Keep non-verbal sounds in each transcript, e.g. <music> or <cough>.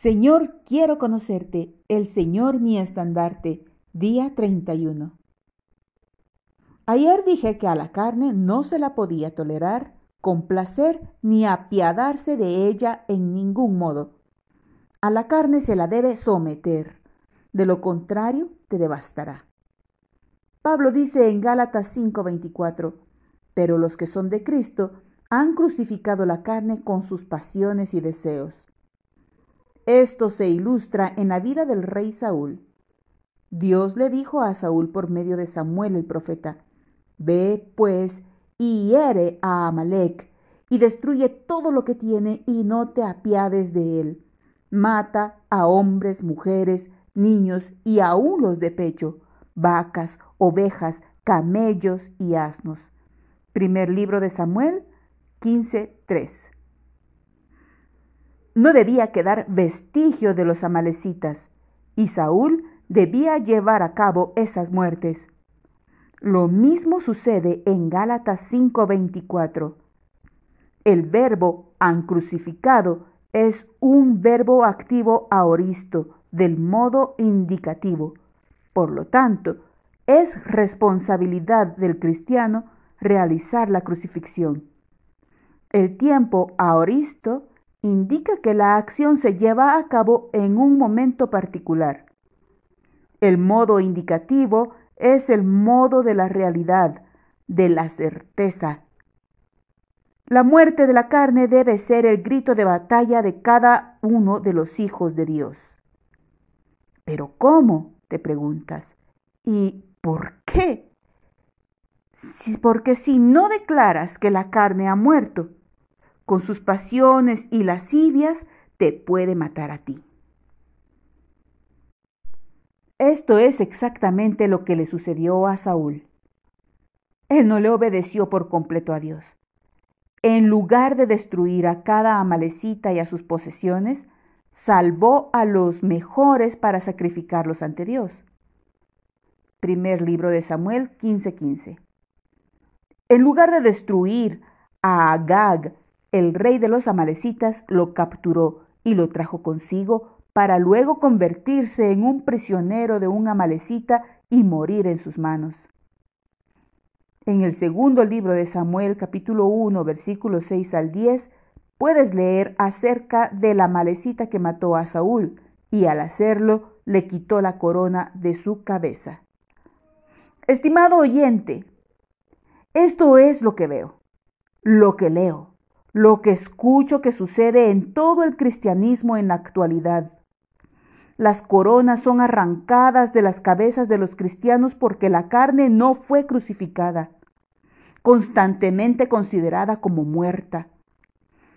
Señor, quiero conocerte, el Señor mi estandarte. Día 31. Ayer dije que a la carne no se la podía tolerar, complacer ni apiadarse de ella en ningún modo. A la carne se la debe someter, de lo contrario te devastará. Pablo dice en Gálatas 5:24, pero los que son de Cristo han crucificado la carne con sus pasiones y deseos. Esto se ilustra en la vida del rey Saúl. Dios le dijo a Saúl por medio de Samuel el profeta, Ve pues y hiere a Amalek y destruye todo lo que tiene y no te apiades de él. Mata a hombres, mujeres, niños y aún los de pecho, vacas, ovejas, camellos y asnos. Primer libro de Samuel 15:3 no debía quedar vestigio de los amalecitas, y Saúl debía llevar a cabo esas muertes. Lo mismo sucede en Gálatas 5:24. El verbo han crucificado es un verbo activo aoristo, del modo indicativo. Por lo tanto, es responsabilidad del cristiano realizar la crucifixión. El tiempo aoristo indica que la acción se lleva a cabo en un momento particular. El modo indicativo es el modo de la realidad, de la certeza. La muerte de la carne debe ser el grito de batalla de cada uno de los hijos de Dios. Pero ¿cómo? te preguntas. ¿Y por qué? Porque si no declaras que la carne ha muerto, con sus pasiones y lascivias, te puede matar a ti. Esto es exactamente lo que le sucedió a Saúl. Él no le obedeció por completo a Dios. En lugar de destruir a cada amalecita y a sus posesiones, salvó a los mejores para sacrificarlos ante Dios. Primer libro de Samuel 15:15. En lugar de destruir a Agag el rey de los amalecitas lo capturó y lo trajo consigo para luego convertirse en un prisionero de un amalecita y morir en sus manos. En el segundo libro de Samuel capítulo 1 versículos 6 al 10 puedes leer acerca de la amalecita que mató a Saúl y al hacerlo le quitó la corona de su cabeza. Estimado oyente, esto es lo que veo, lo que leo, lo que escucho que sucede en todo el cristianismo en la actualidad. Las coronas son arrancadas de las cabezas de los cristianos porque la carne no fue crucificada, constantemente considerada como muerta.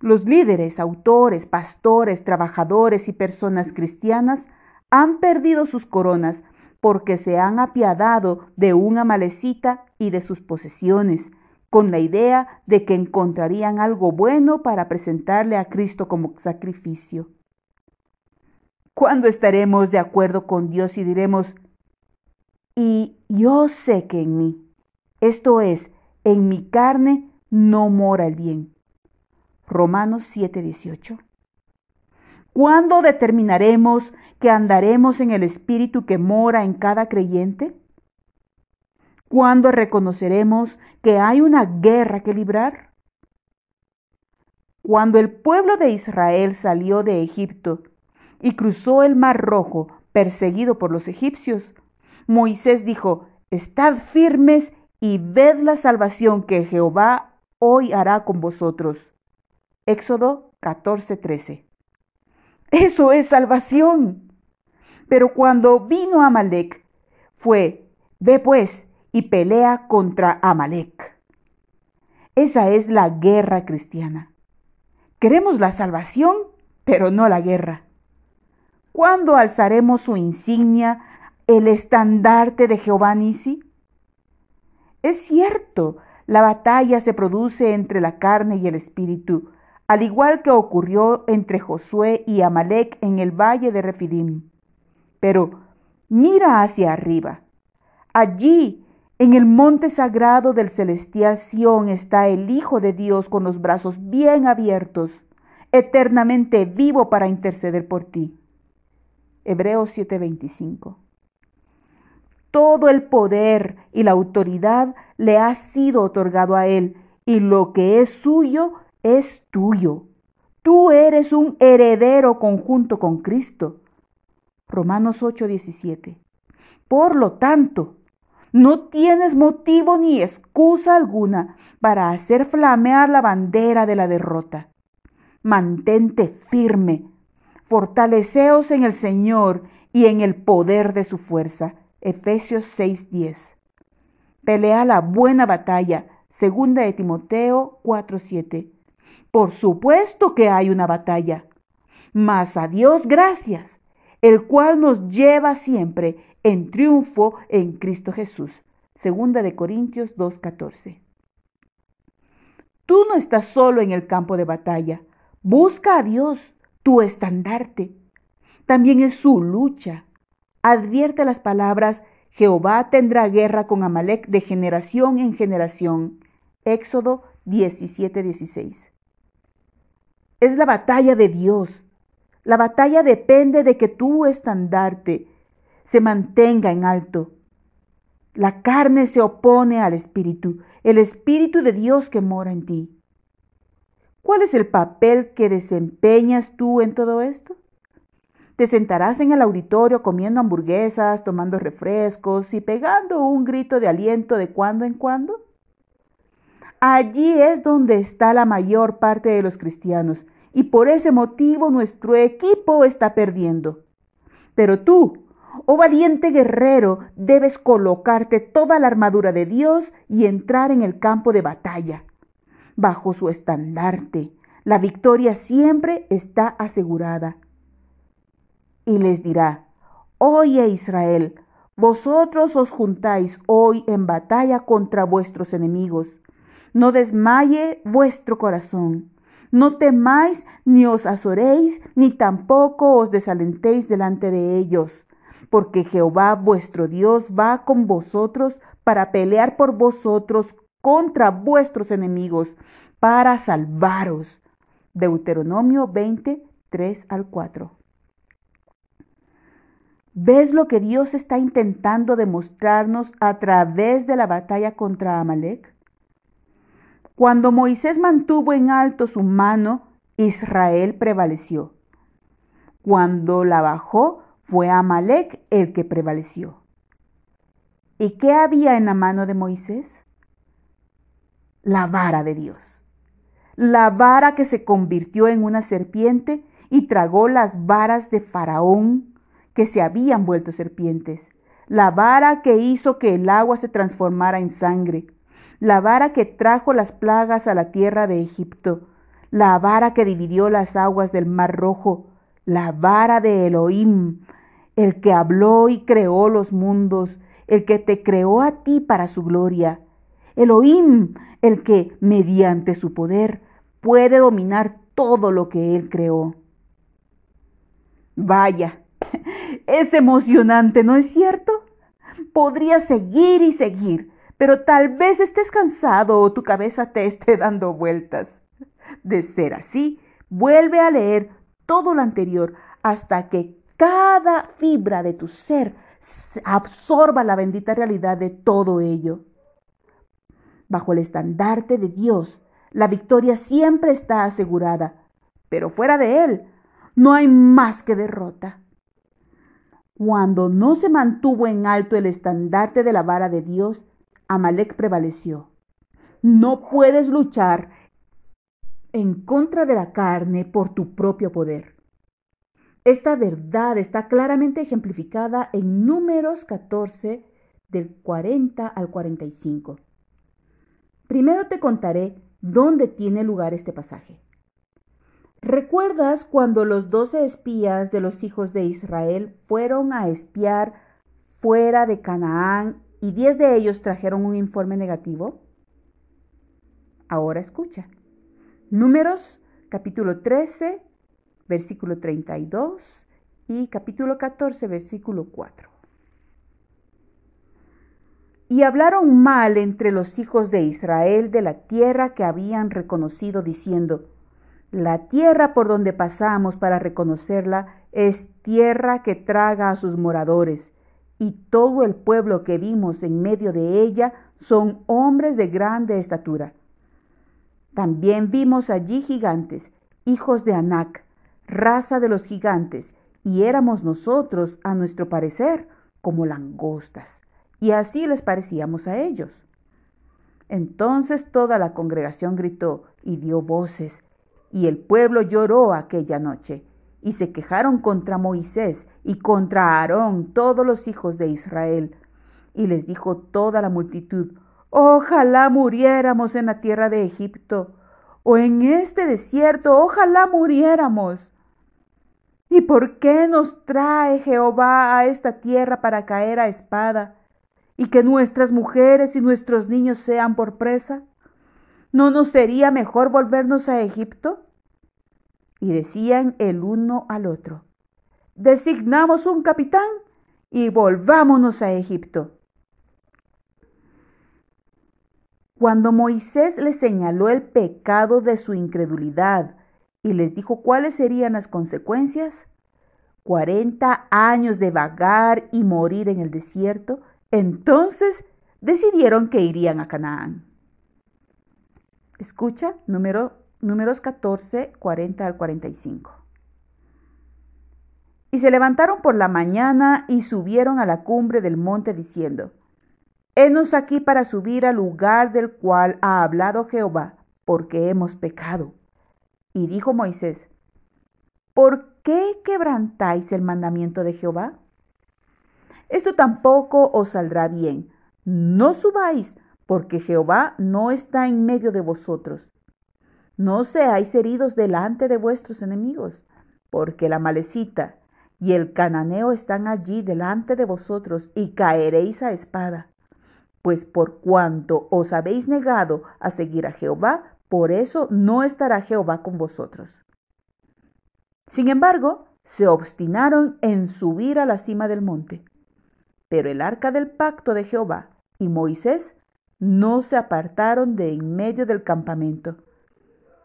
Los líderes, autores, pastores, trabajadores y personas cristianas han perdido sus coronas porque se han apiadado de una malecita y de sus posesiones, con la idea de que encontrarían algo bueno para presentarle a Cristo como sacrificio. ¿Cuándo estaremos de acuerdo con Dios y diremos, y yo sé que en mí, esto es, en mi carne, no mora el bien? Romanos 7:18. ¿Cuándo determinaremos que andaremos en el Espíritu que mora en cada creyente? ¿Cuándo reconoceremos que hay una guerra que librar? Cuando el pueblo de Israel salió de Egipto y cruzó el mar rojo perseguido por los egipcios, Moisés dijo, Estad firmes y ved la salvación que Jehová hoy hará con vosotros. Éxodo 14:13. Eso es salvación. Pero cuando vino Amalek, fue, ve pues, y pelea contra Amalek. Esa es la guerra cristiana. Queremos la salvación, pero no la guerra. ¿Cuándo alzaremos su insignia, el estandarte de Jehová Nisi? Es cierto, la batalla se produce entre la carne y el espíritu, al igual que ocurrió entre Josué y Amalek en el valle de Refidim. Pero mira hacia arriba. Allí en el monte sagrado del celestial Sión está el Hijo de Dios con los brazos bien abiertos, eternamente vivo para interceder por ti. Hebreos 7:25. Todo el poder y la autoridad le ha sido otorgado a Él, y lo que es suyo es tuyo. Tú eres un heredero conjunto con Cristo. Romanos 8:17. Por lo tanto, no tienes motivo ni excusa alguna para hacer flamear la bandera de la derrota. Mantente firme, fortaleceos en el Señor y en el poder de su fuerza. Efesios 6:10. Pelea la buena batalla. Segunda de Timoteo 4:7. Por supuesto que hay una batalla, mas a Dios gracias, el cual nos lleva siempre en triunfo en Cristo Jesús. Segunda de Corintios 2:14. Tú no estás solo en el campo de batalla. Busca a Dios, tu estandarte. También es su lucha. Advierte las palabras, Jehová tendrá guerra con Amalek de generación en generación. Éxodo 17:16. Es la batalla de Dios. La batalla depende de que tu estandarte se mantenga en alto. La carne se opone al espíritu, el espíritu de Dios que mora en ti. ¿Cuál es el papel que desempeñas tú en todo esto? Te sentarás en el auditorio comiendo hamburguesas, tomando refrescos y pegando un grito de aliento de cuando en cuando. Allí es donde está la mayor parte de los cristianos y por ese motivo nuestro equipo está perdiendo. Pero tú, Oh valiente guerrero, debes colocarte toda la armadura de Dios y entrar en el campo de batalla. Bajo su estandarte, la victoria siempre está asegurada. Y les dirá, Oye Israel, vosotros os juntáis hoy en batalla contra vuestros enemigos. No desmaye vuestro corazón. No temáis ni os azoréis, ni tampoco os desalentéis delante de ellos porque Jehová vuestro Dios va con vosotros para pelear por vosotros contra vuestros enemigos, para salvaros. Deuteronomio 20, 3 al 4. ¿Ves lo que Dios está intentando demostrarnos a través de la batalla contra Amalek? Cuando Moisés mantuvo en alto su mano, Israel prevaleció. Cuando la bajó, fue Amalek el que prevaleció. ¿Y qué había en la mano de Moisés? La vara de Dios. La vara que se convirtió en una serpiente y tragó las varas de Faraón que se habían vuelto serpientes. La vara que hizo que el agua se transformara en sangre. La vara que trajo las plagas a la tierra de Egipto. La vara que dividió las aguas del mar rojo. La vara de Elohim, el que habló y creó los mundos, el que te creó a ti para su gloria. Elohim, el que, mediante su poder, puede dominar todo lo que él creó. Vaya, <laughs> es emocionante, ¿no es cierto? Podría seguir y seguir, pero tal vez estés cansado o tu cabeza te esté <laughs> dando vueltas. De ser así, vuelve a leer todo lo anterior hasta que cada fibra de tu ser absorba la bendita realidad de todo ello. Bajo el estandarte de Dios, la victoria siempre está asegurada, pero fuera de Él no hay más que derrota. Cuando no se mantuvo en alto el estandarte de la vara de Dios, Amalek prevaleció. No puedes luchar en contra de la carne por tu propio poder. Esta verdad está claramente ejemplificada en Números 14 del 40 al 45. Primero te contaré dónde tiene lugar este pasaje. ¿Recuerdas cuando los doce espías de los hijos de Israel fueron a espiar fuera de Canaán y diez de ellos trajeron un informe negativo? Ahora escucha. Números capítulo 13 versículo 32 y capítulo 14, versículo 4. Y hablaron mal entre los hijos de Israel de la tierra que habían reconocido, diciendo, La tierra por donde pasamos para reconocerla es tierra que traga a sus moradores, y todo el pueblo que vimos en medio de ella son hombres de grande estatura. También vimos allí gigantes, hijos de Anac, raza de los gigantes, y éramos nosotros, a nuestro parecer, como langostas, y así les parecíamos a ellos. Entonces toda la congregación gritó y dio voces, y el pueblo lloró aquella noche, y se quejaron contra Moisés y contra Aarón todos los hijos de Israel. Y les dijo toda la multitud, ojalá muriéramos en la tierra de Egipto, o en este desierto, ojalá muriéramos. ¿Y por qué nos trae Jehová a esta tierra para caer a espada? y que nuestras mujeres y nuestros niños sean por presa? ¿No nos sería mejor volvernos a Egipto? Y decían el uno al otro, designamos un capitán y volvámonos a Egipto. Cuando Moisés les señaló el pecado de su incredulidad y les dijo cuáles serían las consecuencias, cuarenta años de vagar y morir en el desierto, entonces decidieron que irían a Canaán. Escucha número, números 14, 40 al 45. Y se levantaron por la mañana y subieron a la cumbre del monte diciendo, Henos aquí para subir al lugar del cual ha hablado Jehová, porque hemos pecado. Y dijo Moisés, ¿por qué quebrantáis el mandamiento de Jehová? esto tampoco os saldrá bien. No subáis, porque Jehová no está en medio de vosotros. No seáis heridos delante de vuestros enemigos, porque la malecita y el cananeo están allí delante de vosotros, y caeréis a espada. Pues por cuanto os habéis negado a seguir a Jehová, por eso no estará Jehová con vosotros. Sin embargo, se obstinaron en subir a la cima del monte. Pero el arca del pacto de Jehová y Moisés no se apartaron de en medio del campamento.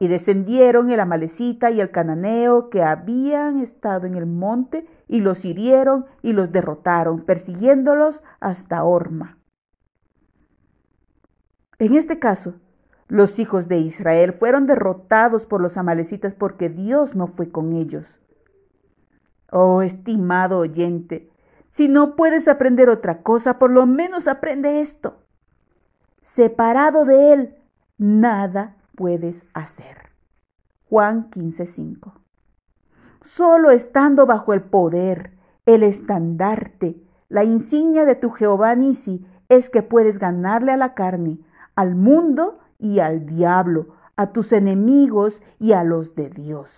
Y descendieron el amalecita y el cananeo que habían estado en el monte y los hirieron y los derrotaron, persiguiéndolos hasta Orma. En este caso, los hijos de Israel fueron derrotados por los amalecitas porque Dios no fue con ellos. Oh, estimado oyente, si no puedes aprender otra cosa, por lo menos aprende esto. Separado de Él, nada puedes hacer. Juan 15:5. Solo estando bajo el poder, el estandarte, la insignia de tu Jehová Nisi, es que puedes ganarle a la carne, al mundo y al diablo, a tus enemigos y a los de Dios.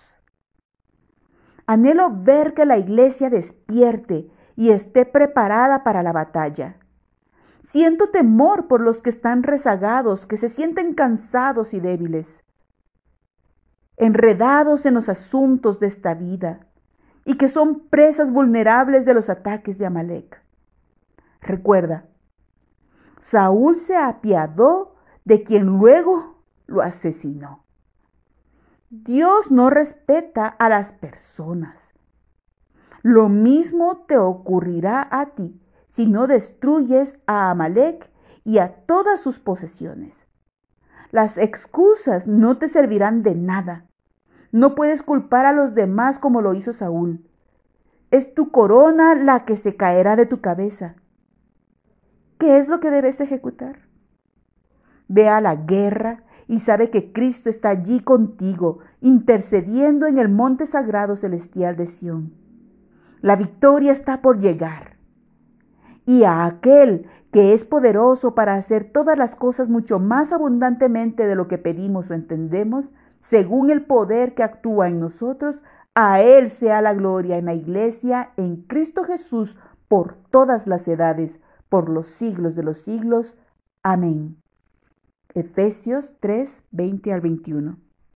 Anhelo ver que la iglesia despierte y esté preparada para la batalla. Siento temor por los que están rezagados, que se sienten cansados y débiles, enredados en los asuntos de esta vida y que son presas vulnerables de los ataques de Amalek. Recuerda, Saúl se apiadó de quien luego lo asesinó. Dios no respeta a las personas. Lo mismo te ocurrirá a ti si no destruyes a Amalek y a todas sus posesiones. Las excusas no te servirán de nada. No puedes culpar a los demás como lo hizo Saúl. Es tu corona la que se caerá de tu cabeza. ¿Qué es lo que debes ejecutar? Ve a la guerra y sabe que Cristo está allí contigo, intercediendo en el monte sagrado celestial de Sión. La victoria está por llegar. Y a aquel que es poderoso para hacer todas las cosas mucho más abundantemente de lo que pedimos o entendemos, según el poder que actúa en nosotros, a Él sea la gloria en la iglesia, en Cristo Jesús, por todas las edades, por los siglos de los siglos. Amén. Efesios 3, 20 al 21.